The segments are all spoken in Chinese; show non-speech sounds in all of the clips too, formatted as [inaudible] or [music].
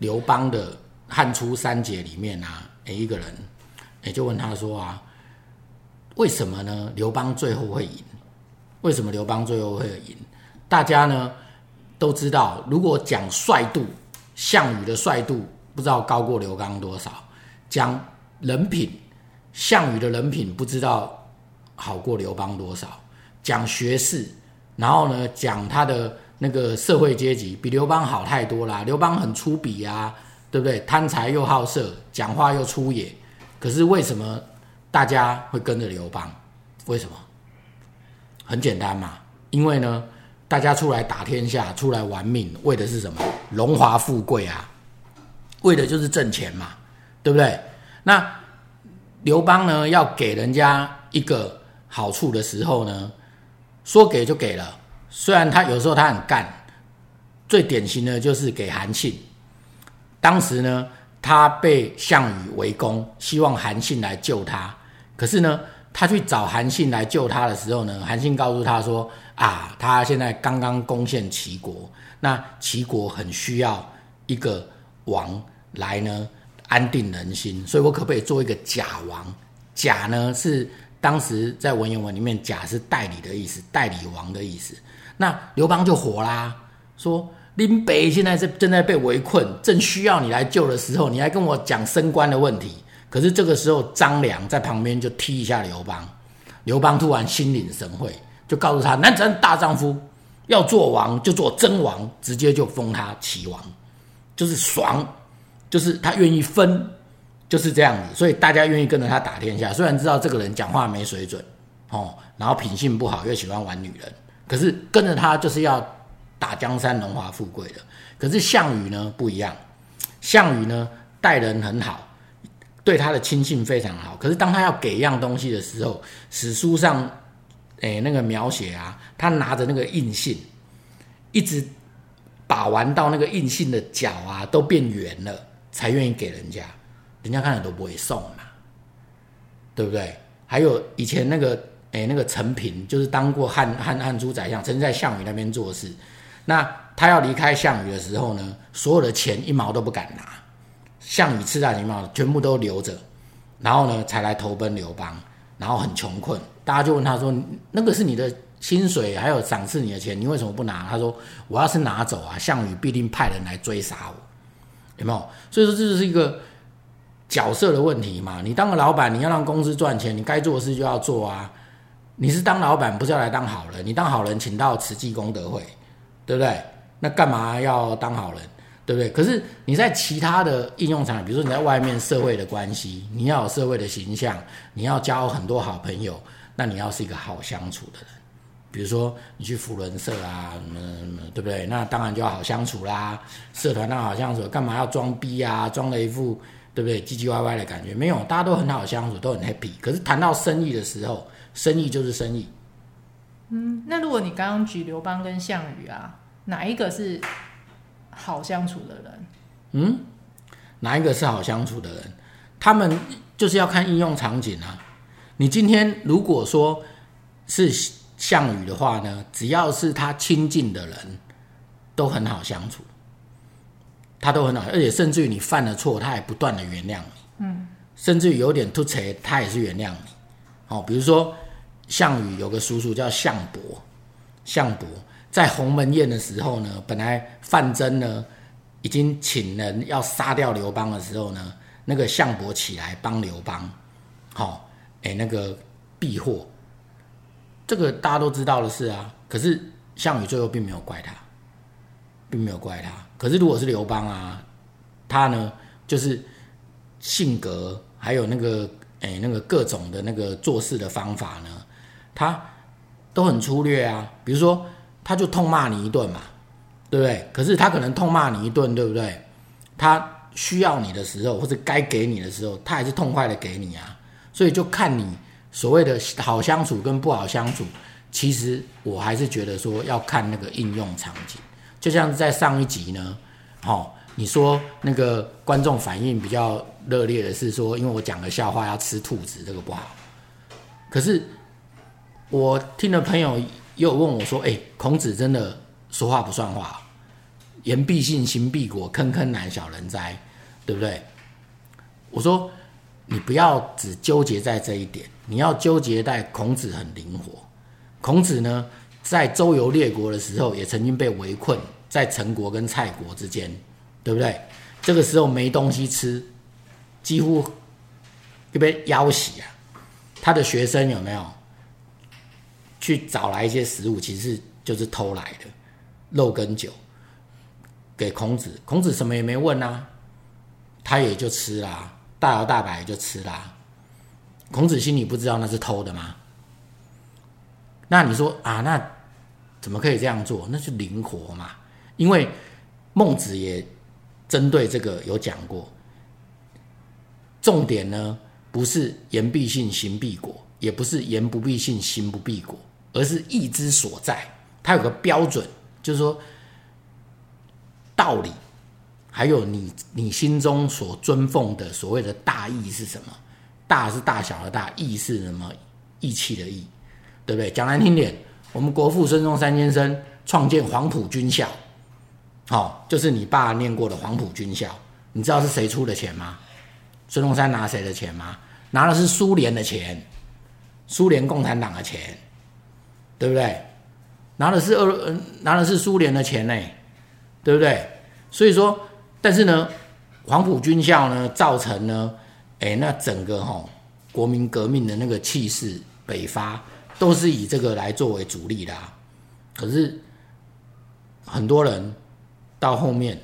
刘邦的汉初三杰里面啊，诶，一个人，诶，就问他说啊，为什么呢？刘邦最后会赢？为什么刘邦最后会赢？大家呢都知道，如果讲帅度，项羽的帅度不知道高过刘邦多少；讲人品，项羽的人品不知道好过刘邦多少；讲学识，然后呢讲他的。那个社会阶级比刘邦好太多啦！刘邦很粗鄙啊，对不对？贪财又好色，讲话又粗野。可是为什么大家会跟着刘邦？为什么？很简单嘛，因为呢，大家出来打天下，出来玩命，为的是什么？荣华富贵啊，为的就是挣钱嘛，对不对？那刘邦呢，要给人家一个好处的时候呢，说给就给了。虽然他有时候他很干，最典型的就是给韩信。当时呢，他被项羽围攻，希望韩信来救他。可是呢，他去找韩信来救他的时候呢，韩信告诉他说：“啊，他现在刚刚攻陷齐国，那齐国很需要一个王来呢安定人心，所以我可不可以做一个假王？假呢是当时在文言文里面，假是代理的意思，代理王的意思。”那刘邦就火啦，说林北现在是正在被围困，正需要你来救的时候，你还跟我讲升官的问题。可是这个时候，张良在旁边就踢一下刘邦，刘邦突然心领神会，就告诉他：男子大丈夫要做王就做真王，直接就封他齐王，就是爽，就是他愿意分，就是这样子。所以大家愿意跟着他打天下，虽然知道这个人讲话没水准，哦，然后品性不好，又喜欢玩女人。可是跟着他就是要打江山、荣华富贵的。可是项羽呢不一样，项羽呢待人很好，对他的亲信非常好。可是当他要给一样东西的时候，史书上诶那个描写啊，他拿着那个印信，一直把玩到那个印信的角啊都变圆了，才愿意给人家。人家看了都不会送嘛，对不对？还有以前那个。哎，那个陈平就是当过汉汉汉初宰相，曾经在项羽那边做事。那他要离开项羽的时候呢，所有的钱一毛都不敢拿，项羽赐他一毛，全部都留着，然后呢才来投奔刘邦，然后很穷困。大家就问他说：“那个是你的薪水，还有赏赐你的钱，你为什么不拿？”他说：“我要是拿走啊，项羽必定派人来追杀我，有没有？”所以说这就是一个角色的问题嘛。你当个老板，你要让公司赚钱，你该做的事就要做啊。你是当老板，不是要来当好人。你当好人，请到慈济功德会，对不对？那干嘛要当好人，对不对？可是你在其他的应用场，比如说你在外面社会的关系，你要有社会的形象，你要交很多好朋友，那你要是一个好相处的人。比如说你去扶轮社啊，什么什么，对不对？那当然就要好相处啦。社团那好相处，干嘛要装逼啊？装了一副对不对唧唧歪歪的感觉？没有，大家都很好相处，都很 happy。可是谈到生意的时候，生意就是生意。嗯，那如果你刚刚举刘邦跟项羽啊，哪一个是好相处的人？嗯，哪一个是好相处的人？他们就是要看应用场景啊。你今天如果说是项羽的话呢，只要是他亲近的人，都很好相处，他都很好，而且甚至于你犯了错，他也不断的原谅你。嗯，甚至于有点突邪，他也是原谅你。哦，比如说项羽有个叔叔叫项伯，项伯在鸿门宴的时候呢，本来范增呢已经请人要杀掉刘邦的时候呢，那个项伯起来帮刘邦，好、哦，哎，那个避祸，这个大家都知道的事啊。可是项羽最后并没有怪他，并没有怪他。可是如果是刘邦啊，他呢就是性格还有那个。哎，那个各种的那个做事的方法呢，他都很粗略啊。比如说，他就痛骂你一顿嘛，对不对？可是他可能痛骂你一顿，对不对？他需要你的时候，或者该给你的时候，他还是痛快的给你啊。所以就看你所谓的好相处跟不好相处，其实我还是觉得说要看那个应用场景。就像在上一集呢，哦。你说那个观众反应比较热烈的是说，因为我讲个笑话要吃兔子，这个不好。可是我听的朋友又问我说：“哎，孔子真的说话不算话？言必信，行必果，坑坑难，小人哉，对不对？我说你不要只纠结在这一点，你要纠结在孔子很灵活。孔子呢，在周游列国的时候，也曾经被围困在陈国跟蔡国之间，对不对？这个时候没东西吃，几乎就被要挟啊。他的学生有没有去找来一些食物？其实就是偷来的肉跟酒给孔子。孔子什么也没问啊，他也就吃啦，大摇大摆就吃啦。孔子心里不知道那是偷的吗？那你说啊，那怎么可以这样做？那是灵活嘛。因为孟子也针对这个有讲过，重点呢。不是言必信，行必果，也不是言不必信，行不必果，而是义之所在。它有个标准，就是说道理，还有你你心中所尊奉的所谓的大义是什么？大是大小的大，义是什么？义气的义，对不对？讲难听点，我们国父孙中山先生创建黄埔军校，好、哦，就是你爸念过的黄埔军校，你知道是谁出的钱吗？孙中山拿谁的钱吗？拿的是苏联的钱，苏联共产党的钱，对不对？拿的是俄，拿的是苏联的钱呢，对不对？所以说，但是呢，黄埔军校呢，造成呢，哎，那整个哈、哦、国民革命的那个气势北伐，都是以这个来作为主力的、啊。可是很多人到后面，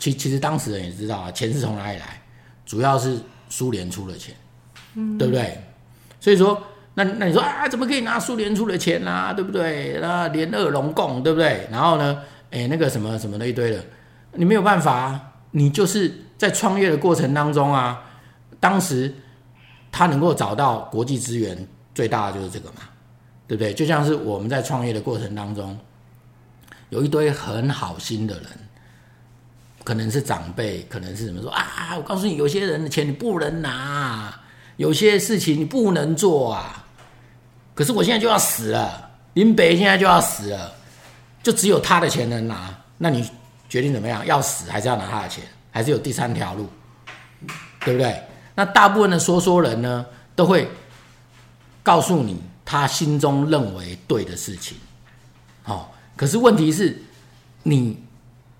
其其实当事人也知道啊，钱是从哪里来？主要是苏联出的钱，嗯，对不对？所以说，那那你说啊，怎么可以拿苏联出的钱啊？对不对？那联俄龙共，对不对？然后呢，哎，那个什么什么的一堆的，你没有办法啊。你就是在创业的过程当中啊，当时他能够找到国际资源最大的就是这个嘛，对不对？就像是我们在创业的过程当中，有一堆很好心的人。可能是长辈，可能是什么说啊？我告诉你，有些人的钱你不能拿，有些事情你不能做啊。可是我现在就要死了，林北现在就要死了，就只有他的钱能拿。那你决定怎么样？要死还是要拿他的钱？还是有第三条路？对不对？那大部分的说说人呢，都会告诉你他心中认为对的事情。好、哦，可是问题是，你。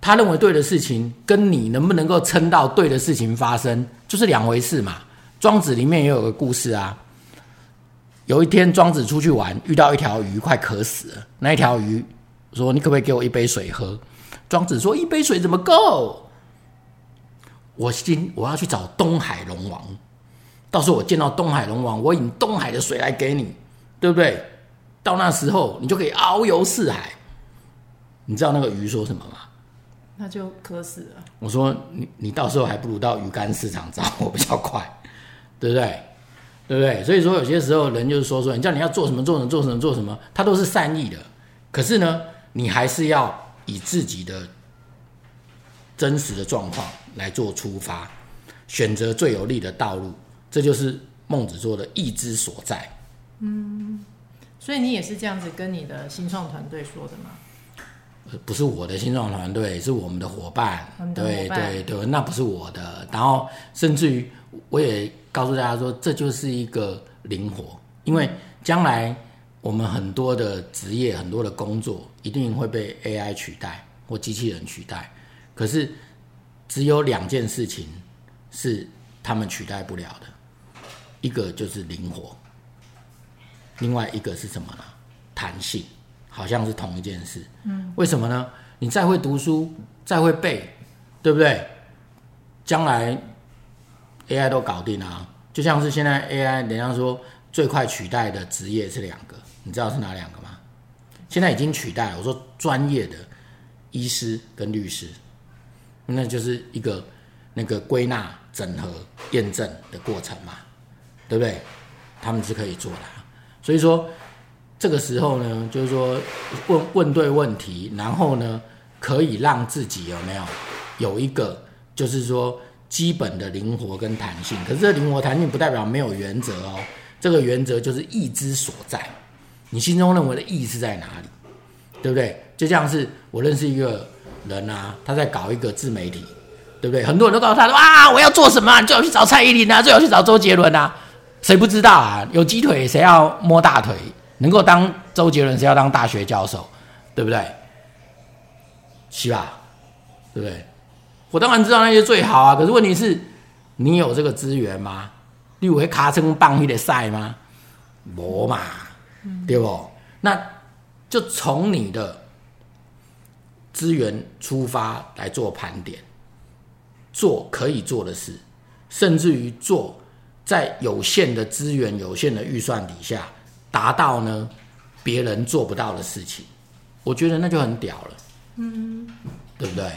他认为对的事情，跟你能不能够撑到对的事情发生，就是两回事嘛。庄子里面也有个故事啊。有一天，庄子出去玩，遇到一条鱼，快渴死了。那一条鱼说：“你可不可以给我一杯水喝？”庄子说：“一杯水怎么够？我今我要去找东海龙王，到时候我见到东海龙王，我引东海的水来给你，对不对？到那时候，你就可以遨游四海。你知道那个鱼说什么吗？”那就渴死了。我说你，你到时候还不如到鱼干市场找我 [laughs] 比较快，对不对？对不对？所以说有些时候人就是说说，你叫你要做什么做什么做什么做什么，他都是善意的。可是呢，你还是要以自己的真实的状况来做出发，选择最有利的道路。这就是孟子说的义之所在。嗯，所以你也是这样子跟你的新创团队说的吗？不是我的新创团队，是我们的伙伴。伴对对对，那不是我的。然后甚至于，我也告诉大家说，这就是一个灵活，因为将来我们很多的职业、很多的工作一定会被 AI 取代或机器人取代。可是只有两件事情是他们取代不了的，一个就是灵活，另外一个是什么呢？弹性。好像是同一件事，嗯，为什么呢？你再会读书，再会背，对不对？将来 AI 都搞定啊！就像是现在 AI，人家说最快取代的职业是两个，你知道是哪两个吗？现在已经取代了。我说专业的医师跟律师，那就是一个那个归纳、整合、验证的过程嘛，对不对？他们是可以做的，所以说。这个时候呢，就是说问问对问题，然后呢，可以让自己有没有有一个，就是说基本的灵活跟弹性。可是这灵活弹性不代表没有原则哦，这个原则就是义之所在。你心中认为的义是在哪里？对不对？就像是我认识一个人啊，他在搞一个自媒体，对不对？很多人都告诉他说啊，我要做什么？你最好去找蔡依林啊，最好去找周杰伦啊。谁不知道啊？有鸡腿谁要摸大腿？能够当周杰伦谁要当大学教授？对不对？是吧？对不对？我当然知道那些最好啊，可是问题是，你有这个资源吗？你有会卡成棒一的赛吗？没嘛，对不？那就从你的资源出发来做盘点，做可以做的事，甚至于做在有限的资源、有限的预算底下，达到呢别人做不到的事情。我觉得那就很屌了，嗯，对不对？